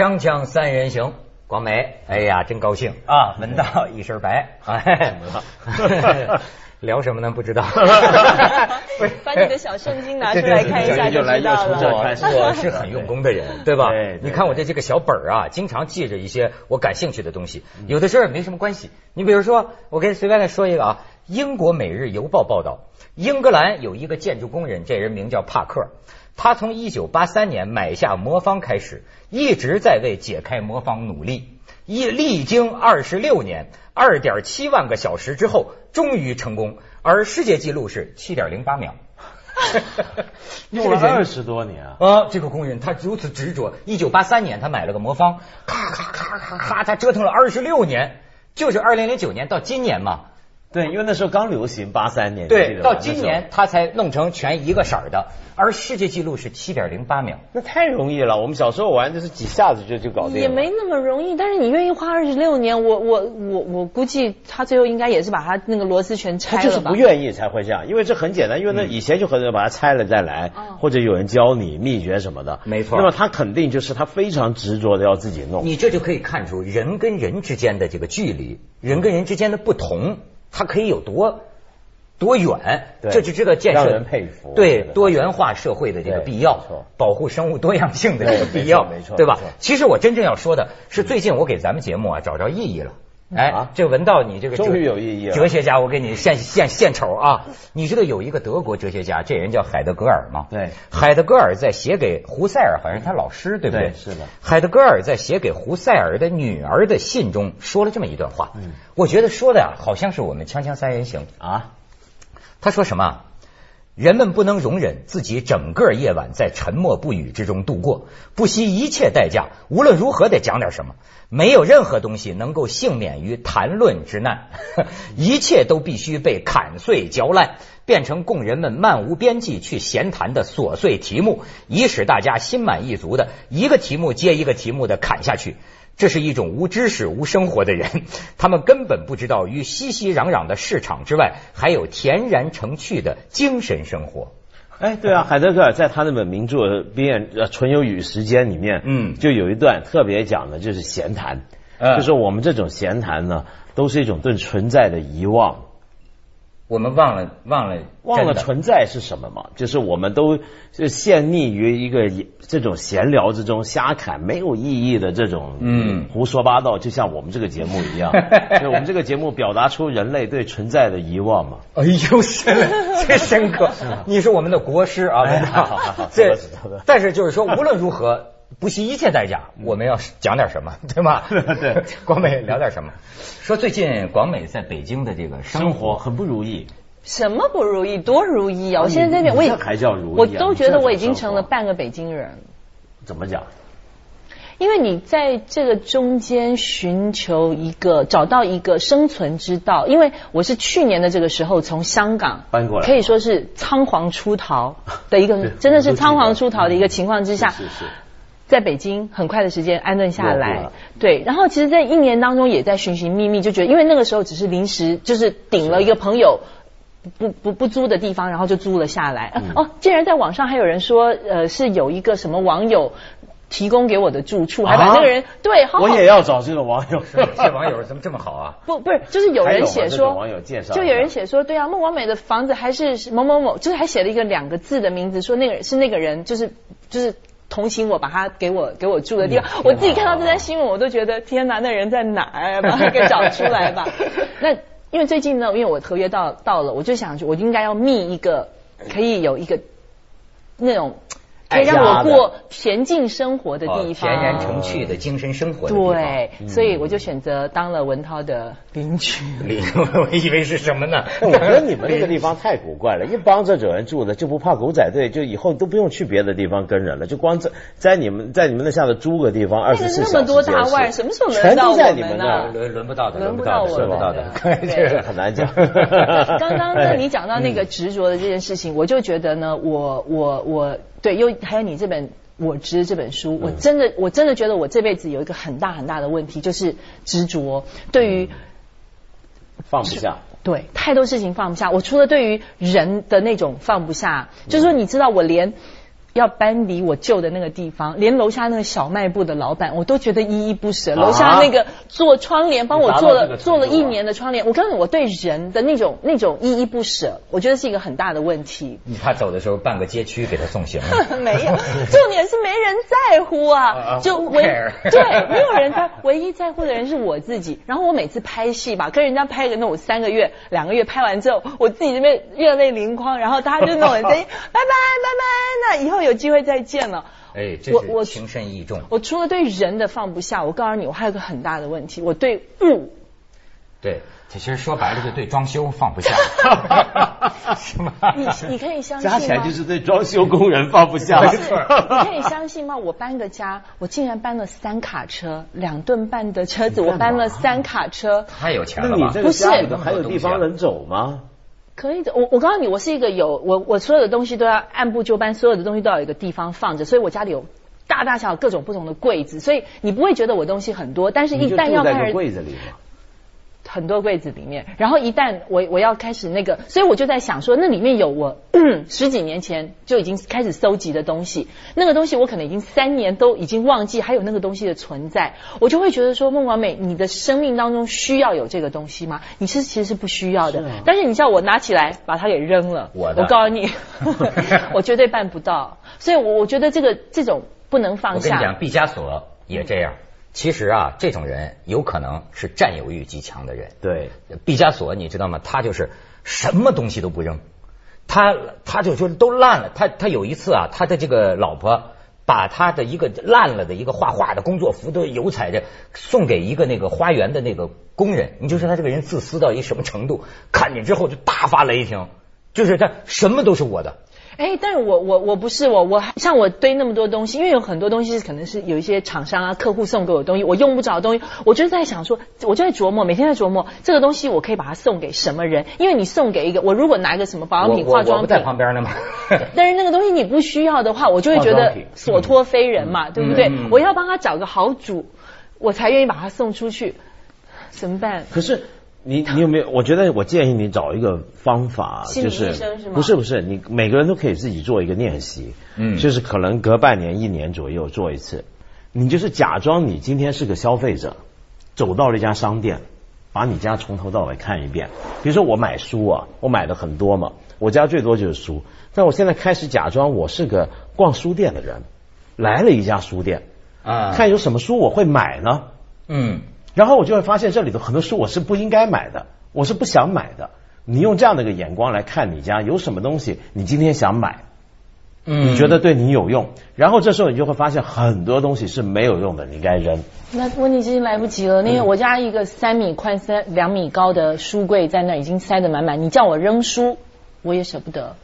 锵锵三人行，广美，哎呀，真高兴啊！闻到一身白，哎，聊什么呢？不知道。把你的小圣经拿出来看一下就知道了。我我是很用功的人，对吧？你看我的这个小本儿啊，经常记着一些我感兴趣的东西，有的时候也没什么关系。你比如说，我给随便再说一个啊，英国《每日邮报》报道，英格兰有一个建筑工人，这人名叫帕克。他从一九八三年买下魔方开始，一直在为解开魔方努力。一历经二十六年，二点七万个小时之后，终于成功。而世界纪录是七点零八秒。用了二十多年啊！啊，这个工人他如此执着。一九八三年他买了个魔方，咔咔咔咔咔，他折腾了二十六年，就是二零零九年到今年嘛。对，因为那时候刚流行，八三年，对，到今年他才弄成全一个色儿的，而世界纪录是七点零八秒。那太容易了。我们小时候玩就是几下子就就搞定了。也没那么容易，但是你愿意花二十六年，我我我我估计他最后应该也是把他那个螺丝全拆了吧。他就是不愿意才会这样，因为这很简单，因为那以前就很多人把它拆了再来，哦或者有人教你秘诀什么的。没错那么他肯定就是他非常执着的要自己弄。你这就可以看出人跟人之间的这个距离，人跟人之间的不同，它可以有多多远，这就知道建设人佩服对多元化社会的这个必要，保护生物多样性的这个必要，没错对吧？其实我真正要说的是，最近我给咱们节目啊找着意义了。哎啊，这文道你这个哲终于有意义了哲学家，我给你献献献丑啊！你知道有一个德国哲学家，这人叫海德格尔吗？对海德格尔在写给胡塞尔，好像是他老师，对不对？对是的海德格尔在写给胡塞尔的女儿的信中说了这么一段话，嗯我觉得说的啊，好像是我们锵锵三人行。啊，他说什么啊？人们不能容忍自己整个夜晚在沉默不语之中度过，不惜一切代价，无论如何得讲点什么。没有任何东西能够幸免于谈论之难，一切都必须被砍碎嚼烂，变成供人们漫无边际去闲谈的琐碎题目，以使大家心满意足的一个题目接一个题目的砍下去。这是一种无知识、无生活的人，他们根本不知道于熙熙攘攘的市场之外，还有恬然成趣的精神生活。哎，对啊，海德格尔在他那本名著《边呃纯有与时间》里面，嗯就有一段特别讲的就是闲谈，嗯就是我们这种闲谈呢，都是一种对存在的遗忘。我们忘了忘了忘了存在是什么嘛？就是我们都是陷溺于一个这种闲聊之中，瞎侃没有意义的这种嗯胡说八道，就像我们这个节目一样。所以我们这个节目表达出人类对存在的遗忘嘛。哎呦，深，这深刻！你是我们的国师啊，哎文道知道的，但是就是说，无论如何，不惜一切代价，我们要讲点什么，对吗？对，广美聊点什么？说最近广美在北京的这个生活很不如意，什么不如意，多如意啊！我现在在那边，我也你这还叫如意啊我都觉得我已经成了半个北京人。怎么讲？因为你在这个中间寻求一个找到一个生存之道，因为我是去年的这个时候从香港搬过来可以说是仓皇出逃的一个，真的是仓皇出逃的一个情况之下，是是是在北京很快的时间安顿下来，对，然后其实，在一年当中也在寻寻觅觅，就觉得因为那个时候只是临时就是顶了一个朋友。不不不租的地方，然后就租了下来。哦，竟然在网上还有人说，呃，是有一个什么网友提供给我的住处，还把啊那个人、对，好好我也要找这个网友。这网友怎么这么好啊？不不是，就是有人写说网友介绍就有人写说，对啊，孟广美的房子还是某某某，就是还写了一个两个字的名字，说那个人是那个人，就是就是。同情我，把他给我给我住的地方，我自己看到这条新闻，我都觉得天哪，那人在哪儿？把他 给找出来吧。那因为最近呢，因为我合约到到了，我就想，我应该要觅一个可以有一个那种可以让我过恬静生活的地方，哦恬然成趣的精神生活的地方。对，所以我就选择当了文涛的邻居。邻，我以为是什么呢？我觉得你们那个地方太古怪了，一帮这种人住的就不怕狗仔队，就以后都不用去别的地方跟人了，就光在在你们在你们那下的租个地方，二十四小时那么多大腕什么时候轮全到都在你们我们呢那儿，轮轮不到的，轮不不到的，轮不到的。这个很难讲。刚刚呢，你讲到那个执着的这件事情，我就觉得呢，我我我对，又还有你这本《我执》这本书，我真的我真的觉得我这辈子有一个很大很大的问题，就是执着。对于放不下。对太多事情放不下，我除了对于人的那种放不下，就是说你知道我连。要搬离我旧的那个地方，连楼下那个小卖部的老板，我都觉得依依不舍。楼下那个做窗帘，帮我做了做了一年的窗帘，我告诉你，我对人的那种那种依依不舍，我觉得是一个很大的问题。他走的时候，半个街区给他送行 没有，重点是没人在乎啊，就唯 对没有人在，唯一在乎的人是我自己。然后我每次拍戏吧，跟人家拍个那种三个月、两个月拍完之后，我自己这边热泪盈眶，然后大家就那种声音，拜拜拜拜，那以后。有机会再见了。哎，我我情深意重。我除了对人的放不下，我告诉你，我还有个很大的问题，我对物。对，其实说白了就对装修放不下。是吗？你你可以相信吗？加起来就是对装修工人放不下。没错。你可以相信吗？我搬个家，我竟然搬了三卡车，两吨半的车子，我搬了三卡车。太有钱了吧？不是，还有地方能走吗？可以的，我我告诉你，我是一个有我我所有的东西都要按部就班，所有的东西都要有一个地方放着，所以我家里有大大小小各种不同的柜子，所以你不会觉得我东西很多，但是一旦要开始柜子里嘛。很多柜子里面，然后一旦我我要开始那个，所以我就在想说，那里面有我 十几年前就已经开始搜集的东西，那个东西我可能已经三年都已经忘记还有那个东西的存在，我就会觉得说，孟广美，你的生命当中需要有这个东西吗？你是其实是不需要的，但是你叫我拿起来把它给扔了，我我告诉你，我绝对办不到，所以我我觉得这个这种不能放下。我跟你讲，毕加索也这样。其实啊，这种人有可能是占有欲极强的人。对，毕加索你知道吗？他就是什么东西都不扔，他他就说都烂了。他他有一次啊，他的这个老婆把他的一个烂了的一个画画的工作服都油彩的送给一个那个花园的那个工人。你就说他这个人自私到一什么程度？看见之后就大发雷霆，就是他什么都是我的。哎，但是我我我不是我我像我堆那么多东西，因为有很多东西是可能是有一些厂商啊客户送给我的东西，我用不着的东西，我就在想说，我就在琢磨，每天在琢磨这个东西我可以把它送给什么人？因为你送给一个，我如果拿一个什么保养品、化妆品，在旁边呢嘛。但是那个东西你不需要的话，我就会觉得所托非人嘛，对不对？我要帮他找个好主，我才愿意把它送出去，怎么办？可是。你你有没有？我觉得我建议你找一个方法，就是不是不是，你每个人都可以自己做一个练习，嗯，就是可能隔半年一年左右做一次。你就是假装你今天是个消费者，走到了一家商店，把你家从头到尾看一遍。比如说我买书啊，我买的很多嘛，我家最多就是书。但我现在开始假装我是个逛书店的人，来了一家书店啊，看有什么书我会买呢？嗯。然后我就会发现这里头很多书我是不应该买的，我是不想买的。你用这样的一个眼光来看你家有什么东西，你今天想买，嗯，你觉得对你有用，然后这时候你就会发现很多东西是没有用的，你该扔。那问题已经来不及了，因为我家一个三米宽、三两米高的书柜在那已经塞得满满，你叫我扔书，我也舍不得。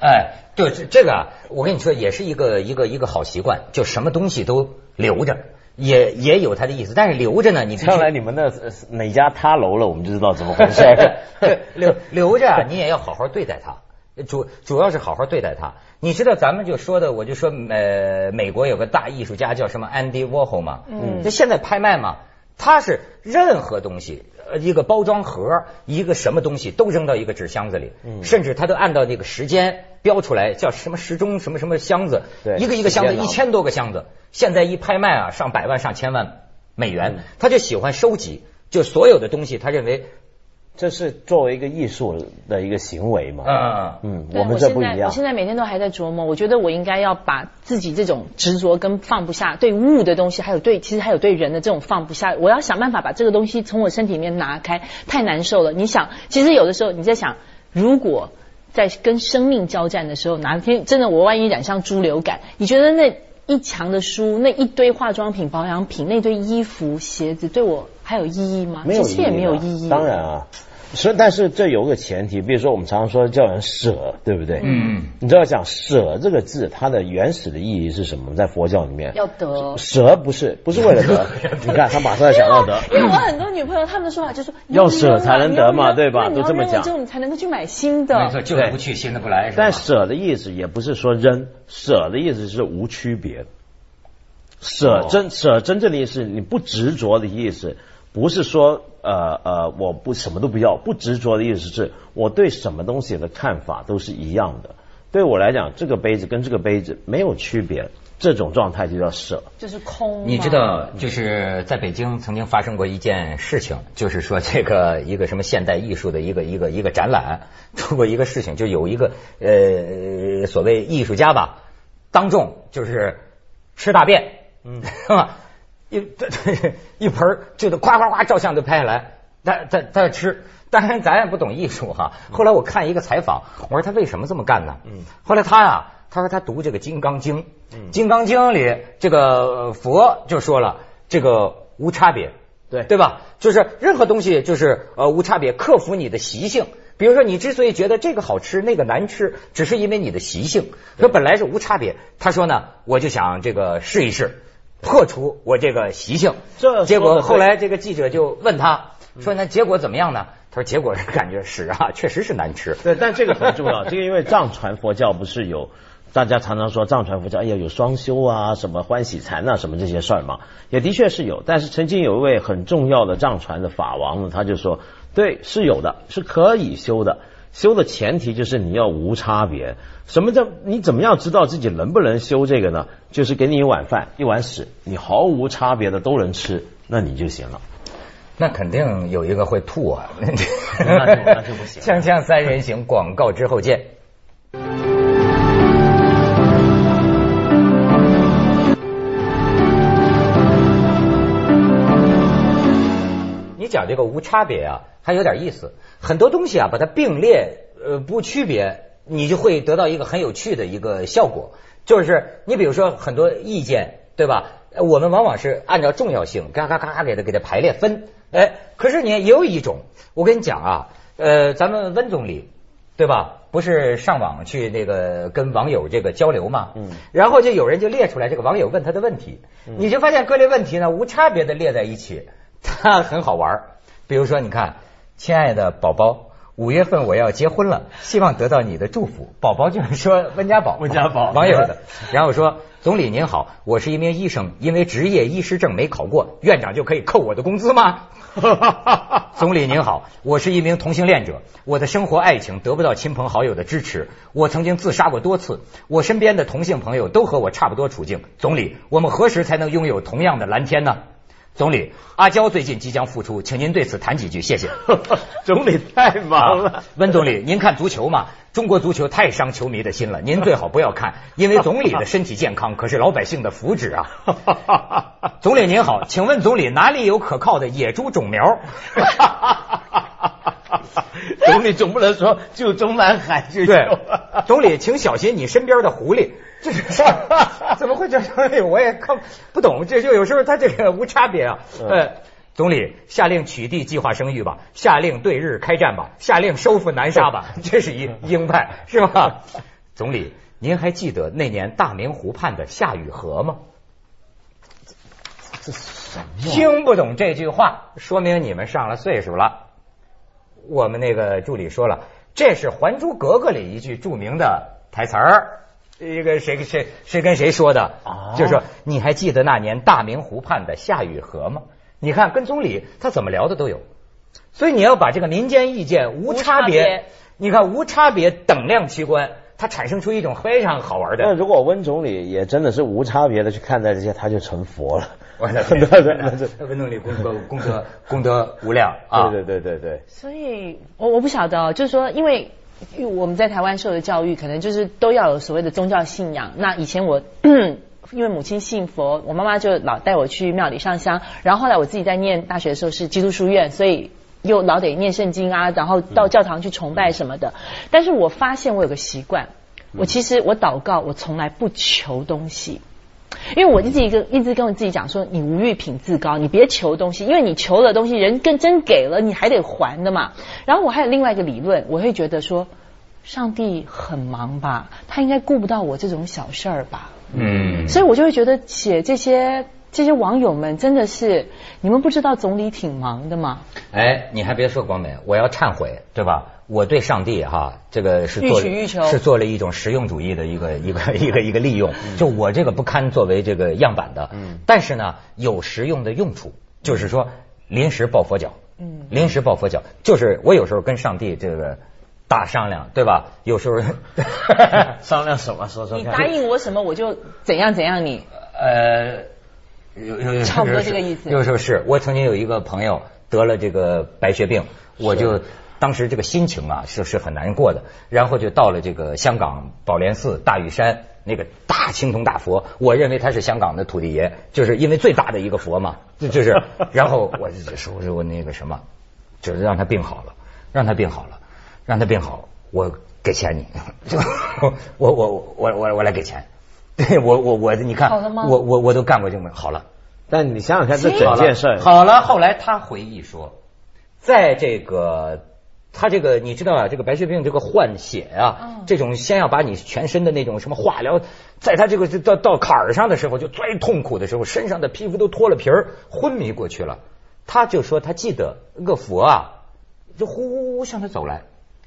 哎，对，这这个我跟你说也是一个一个一个好习惯，就什么东西都留着。也也有他的意思，但是留着呢，你将来你们的哪家塌楼了，我们就知道怎么回事。对，留留着，你也要好好对待他，主主要是好好对待他。你知道咱们就说的，我就说呃，美国有个大艺术家叫什么 Andy Warhol 嘛，嗯，就现在拍卖嘛，他是任何东西。呃，一个包装盒，一个什么东西都扔到一个纸箱子里，甚至他都按照那个时间标出来，叫什么时钟什么什么箱子，一个一个箱子一千多个箱子，现在一拍卖啊，上百万上千万美元，他就喜欢收集，就所有的东西，他认为。这是作为一个艺术的一个行为嘛？嗯嗯，我们这不一样。我现在每天都还在琢磨，我觉得我应该要把自己这种执着跟放不下，对物的东西，还有对其实还有对人的这种放不下，我要想办法把这个东西从我身体里面拿开，太难受了。你想，其实有的时候你在想，如果在跟生命交战的时候，哪天真的我万一染上猪流感，你觉得那一墙的书，那一堆化妆品、保养品，那堆衣服、鞋子，对我？还有意义吗？没有其实也没有意义。当然啊，所以但是这有个前提，比如说我们常常说叫人舍，对不对？嗯。你知道讲舍这个字，它的原始的意义是什么？在佛教里面要得舍不是不是为了得？你看他马上要想到得。因为我很多女朋友他们的说法就是说要舍才能得嘛，对吧？都这么讲。之后你才能够去买新的。没错，旧的不去，新的不来。但舍的意思也不是说扔，舍的意思是无区别。舍真舍真正的意思，你不执着的意思。不是说呃呃我不什么都不要，不执着的意思是我对什么东西的看法都是一样的。对我来讲，这个杯子跟这个杯子没有区别，这种状态就叫舍，就是空。你知道，就是在北京曾经发生过一件事情，就是说这个一个什么现代艺术的一个一个一个展览，出过一个事情，就有一个呃所谓艺术家吧，当众就是吃大便，嗯，是吧？一 一盆就得夸夸夸照相就拍下来，他他他吃。当然，咱也不懂艺术哈。后来我看一个采访，我说他为什么这么干呢？嗯，后来他呀，他说他读这个《金刚经》，《金刚经》里这个佛就说了，这个无差别，对对吧？就是任何东西就是呃无差别，克服你的习性。比如说，你之所以觉得这个好吃，那个难吃，只是因为你的习性。说本来是无差别，他说呢，我就想这个试一试，破除我这个习性。这结果后来这个记者就问他说：“那结果怎么样呢？”他说：“结果是 感觉屎啊，确实是难吃。对，但这个很重要。这个因为藏传佛教不是有大家常常说藏传佛教，哎呀有双修啊，什么欢喜禅啊，什么这些事儿嘛，也的确是有。但是曾经有一位很重要的藏传的法王呢，他就说，对，是有的，是可以修的。修的前提就是你要无差别。什么叫你怎么样知道自己能不能修这个呢？就是给你一碗饭，一碗屎，你毫无差别的都能吃，那你就行了。”那肯定有一个会吐啊，那就那就不行。锵锵三人行，广告之后见。讲这个无差别啊，还有点意思。很多东西啊，把它并列，呃，不区别，你就会得到一个很有趣的一个效果。就是你比如说很多意见，对吧？我们往往是按照重要性，嘎嘎嘎嘎给它给它排列分。哎，可是你也有一种，我跟你讲啊，呃，咱们温总理对吧？不是上网去那个跟网友这个交流嘛？嗯。然后就有人就列出来这个网友问他的问题，你就发现各类问题呢无差别的列在一起，它很好玩。比如说，你看，亲爱的宝宝，五月份我要结婚了，希望得到你的祝福。宝宝就是说温家宝，温家宝网友的。然后说。总理您好，我是一名医生，因为执业医师证没考过，院长就可以扣我的工资吗？总理您好，我是一名同性恋者，我的生活爱情得不到亲朋好友的支持，我曾经自杀过多次，我身边的同性朋友都和我差不多处境。总理，我们何时才能拥有同样的蓝天呢？总理，阿娇最近即将复出，请您对此谈几句，谢谢。总理太忙了。温总理，您看足球吗？中国足球太伤球迷的心了，您最好不要看，因为总理的身体健康可是老百姓的福祉啊。总理您好，请问总理哪里有可靠的野猪种苗？总理总不能说就中南海就对。总理，请小心你身边的狐狸。这是怎么会这样？我也看不懂。这就有时候他这个无差别啊。呃，总理下令取缔计划生育吧，下令对日开战吧，下令收复南沙吧。这是一鹰派是吧？总理，您还记得那年大明湖畔的夏雨荷吗？这什么？听不懂这句话，说明你们上了岁数了。我们那个助理说了，这是《还珠格格》里一句著名的台词儿。一个谁跟谁谁跟谁说的？就是说，你还记得那年大明湖畔的夏雨荷吗？你看，跟总理他怎么聊的都有。所以你要把这个民间意见无差别，你看无差别等量齐观，它产生出一种非常好玩的。那如果温总理也真的是无差别的去看待这些，他就成佛了。温总理功德功德功德无量啊！对对对对对。所以我我不晓得，就是说因为。因为我们在台湾受的教育，可能就是都要有所谓的宗教信仰。那以前我 因为母亲信佛，我妈妈就老带我去庙里上香。然后后来我自己在念大学的时候是基督书院，所以又老得念圣经啊，然后到教堂去崇拜什么的。但是我发现我有个习惯，我其实我祷告，我从来不求东西。因为我自己一个一直跟我自己讲说，你无欲品自高，你别求东西，因为你求了东西，人跟真给了，你还得还的嘛。然后我还有另外一个理论，我会觉得说，上帝很忙吧，他应该顾不到我这种小事儿吧。嗯，所以我就会觉得写这些这些网友们真的是，你们不知道总理挺忙的吗？哎，你还别说广美，我要忏悔，对吧？我对上帝哈，这个是做是做了一种实用主义的一个 一个一个一个利用，就我这个不堪作为这个样板的，但是呢有实用的用处，就是说临时抱佛脚，临时抱佛脚，就是我有时候跟上帝这个大商量，对吧？有时候 商量什么？说说你答应我什么，我就怎样怎样。你呃，有有有差不多这个意思。有时候是。我曾经有一个朋友得了这个白血病，我就当时这个心情啊是是很难过的，然后就到了这个香港宝莲寺大屿山那个大青铜大佛，我认为他是香港的土地爷，就是因为最大的一个佛嘛，就就是，然后我就说说那个什么，就是让他病好了，让他病好了。让他病好，我给钱你，我我我我我来给钱，对 我我我你看，我我我都干过这么好了，但你想想看，这整件事好了。后来他回忆说，在这个他这个你知道啊，这个白血病这个换血啊，这种先要把你全身的那种什么化疗，在他这个到到坎儿上的时候，就最痛苦的时候，身上的皮肤都脱了皮儿，昏迷过去了。他就说他记得那个佛啊，就呼呼呼向他走来。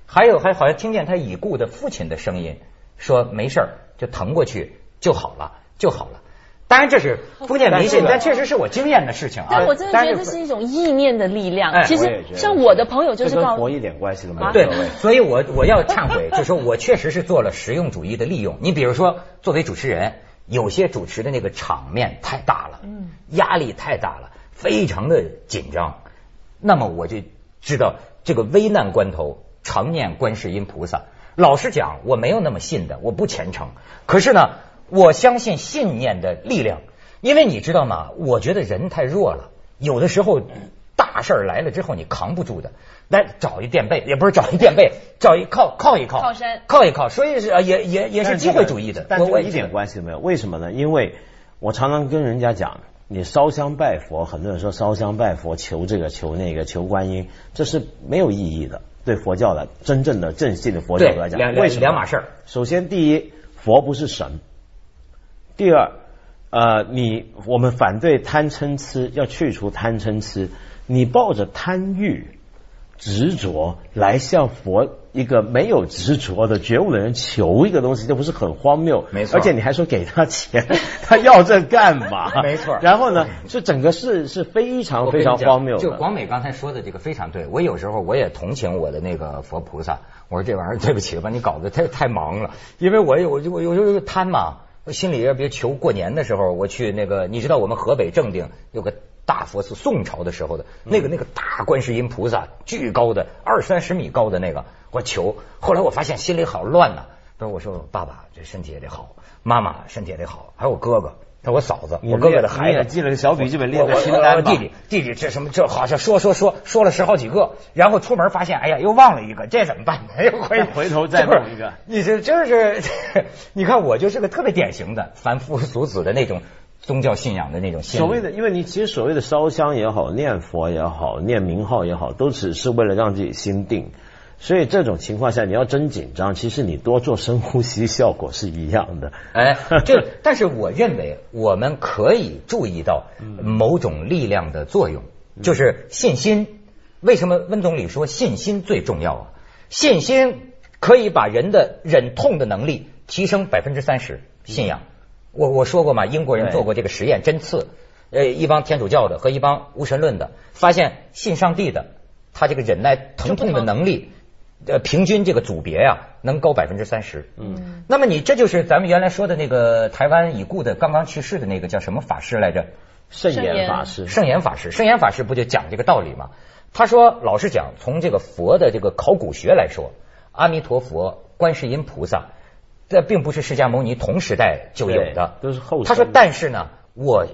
还有还好像听见他已故的父亲的声音，说没事儿，就疼过去就好了，就好了。当然这是封建迷信，但确实是我经验的事情啊。但我真的觉得这是一种意念的力量。其实像我的朋友就是跟佛一点关系都没有。对，所以我我要忏悔，就说我确实是做了实用主义的利用。你比如说，作为主持人，有些主持的那个场面太大了，嗯，压力太大了，非常的紧张。那么我就知道这个危难关头。常念观世音菩萨。老实讲，我没有那么信的，我不虔诚。可是呢，我相信信念的力量。因为你知道吗？我觉得人太弱了，有的时候大事儿来了之后你扛不住的。来找一垫背，也不是找一垫背，找一靠靠一靠，靠山靠一靠。所以是也也也是机会主义的。但我一点关系都没有。为什么呢？因为我常常跟人家讲，你烧香拜佛，很多人说烧香拜佛求这个求那个求观音，这是没有意义的。对佛教的真正的正信的佛教来讲，为什么两码事儿？首先，第一，佛不是神；第二，呃，你我们反对贪嗔痴，要去除贪嗔痴。你抱着贪欲。执着来向佛一个没有执着的觉悟的人求一个东西，这不是很荒谬？没错，而且你还说给他钱，他要这干嘛？没错。然后呢，这整个事是非常非常荒谬。就广美刚才说的这个非常对，我有时候我也同情我的那个佛菩萨。我说这玩意儿对不起，把你搞得太太忙了，因为我有我我有时候贪嘛，我心里边别求过年的时候我去那个，你知道我们河北正定有个。大佛寺宋朝的时候的那个那个大观世音菩萨，巨高的二三十米高的那个，我求。后来我发现心里好乱呐。他说：“我说爸爸这身体也得好，妈妈身体也得好，还有我哥哥，我嫂子，我哥哥的孩子。”记了个小笔记本，列个清单弟弟弟弟这什么这好像说说说说了十好几个，然后出门发现哎呀又忘了一个，这怎么办？又回回头再弄一个。你这真是，你看我就是个特别典型的凡夫俗子的那种。宗教信仰的那种，所谓的，因为你其实所谓的烧香也好，念佛也好，念名号也好，都只是为了让自己心定。所以这种情况下，你要真紧张，其实你多做深呼吸，效果是一样的。哎，这但是我认为我们可以注意到某种力量的作用，就是信心。为什么温总理说信心最重要啊？信心可以把人的忍痛的能力提升百分之三十，信仰。我我说过嘛，英国人做过这个实验，针刺，呃，一帮天主教的和一帮无神论的，发现信上帝的，他这个忍耐疼痛的能力，呃，平均这个组别呀，能高百分之三十。嗯，那么你这就是咱们原来说的那个台湾已故的刚刚去世的那个叫什么法师来着？圣严法师。圣严法师，圣严法师不就讲这个道理吗？他说，老实讲，从这个佛的这个考古学来说，阿弥陀佛、观世音菩萨。这并不是释迦牟尼同时代就有的，都是后。他说：“但是呢，我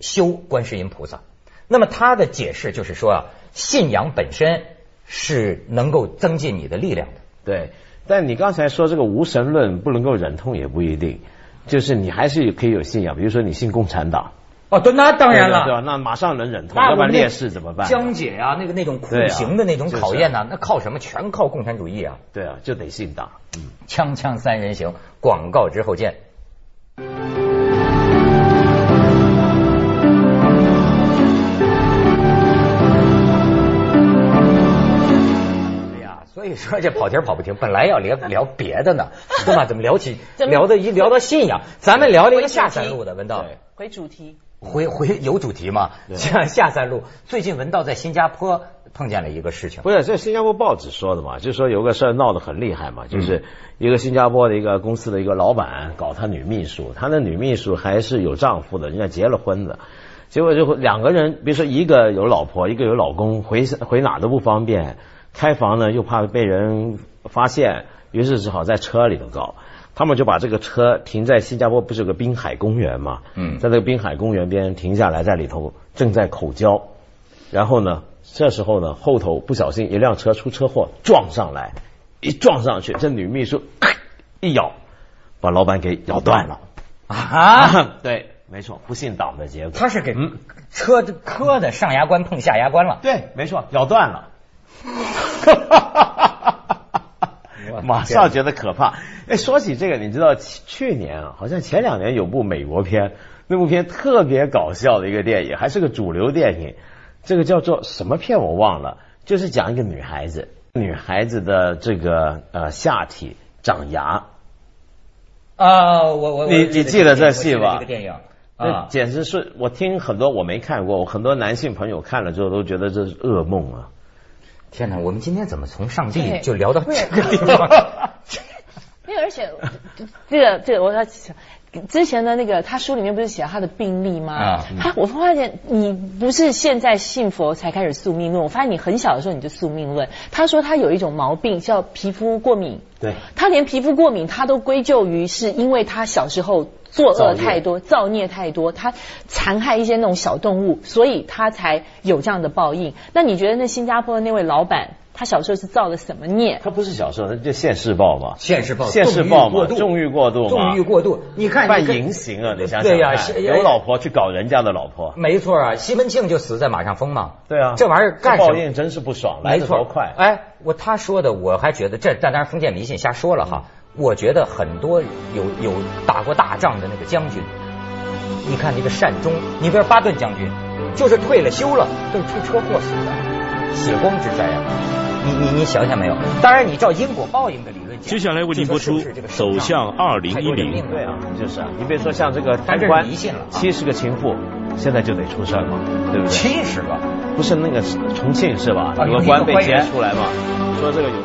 修观世音菩萨。那么他的解释就是说啊，信仰本身是能够增进你的力量的。对，但你刚才说这个无神论不能够忍痛也不一定，就是你还是可以有信仰。比如说你信共产党。”哦，对，那当然了，对吧？那马上能忍痛，要不然烈士怎么办？江姐啊，那个那种酷刑的那种考验呢，那靠什么？全靠共产主义啊！对啊，就得信党。嗯，锵锵三人行，广告之后见。以说这跑题跑不停，本来要聊聊别的呢，对吧？怎么聊起聊的一聊到信仰，咱们聊了一个下山路的，文道。回主题。回回有主题嘛？像下三路，最近文道在新加坡碰见了一个事情，不是这新加坡报纸说的嘛？就说有个事儿闹得很厉害嘛，就是一个新加坡的一个公司的一个老板搞他女秘书，他的女秘书还是有丈夫的，人家结了婚的，结果就两个人，比如说一个有老婆，一个有老公，回回哪都不方便，开房呢又怕被人发现，于是只好在车里头搞。他们就把这个车停在新加坡，不是有个滨海公园嘛？嗯，在那个滨海公园边停下来，在里头正在口交，然后呢，这时候呢，后头不小心一辆车出车祸撞上来，一撞上去，这女秘书一咬，把老板给咬断了啊！对，没错，不幸党的结果。他是给车磕的上牙关碰下牙关了。对，没错，咬断了。马上觉得可怕。哎，说起这个，你知道去年啊，好像前两年有部美国片，那部片特别搞笑的一个电影，还是个主流电影。这个叫做什么片我忘了，就是讲一个女孩子，女孩子的这个呃下体长牙。啊，我我你你记得这戏吧？这个电影啊，简直是我听很多我没看过，我很多男性朋友看了之后都觉得这是噩梦啊。天哪，我们今天怎么从上帝就聊到这个地方？没有，而且这个这个，我要之前的那个他书里面不是写他的病例吗？啊，他我发现你不是现在信佛才开始宿命论，我发现你很小的时候你就宿命论。他说他有一种毛病叫皮肤过敏，对，他连皮肤过敏他都归咎于是因为他小时候作恶太多，造孽太多，他残害一些那种小动物，所以他才有这样的报应。那你觉得那新加坡的那位老板？他小时候是造了什么孽？他不是小时候，他就现世报嘛。现世报，现世报嘛，纵欲过度，纵欲过度。你看，犯淫行啊！你想想，对呀，有老婆去搞人家的老婆，没错啊。西门庆就死在马上疯嘛。对啊，这玩意儿干报应真是不爽，来得多快。哎，我他说的，我还觉得这，但当然封建迷信瞎说了哈。我觉得很多有有打过大仗的那个将军，你看那个善终，你比如巴顿将军，就是退了休了，都是出车祸死的，血光之灾啊。你你你想想没有？当然，你照因果报应的理论讲，接下来为您播出《走向二零一零》。对啊，就是啊。你别说像这个贪官，七十个情妇，现在就得出事嘛，对不对？七十个，不是那个重庆是吧？有个官被劫出来嘛，说这个有。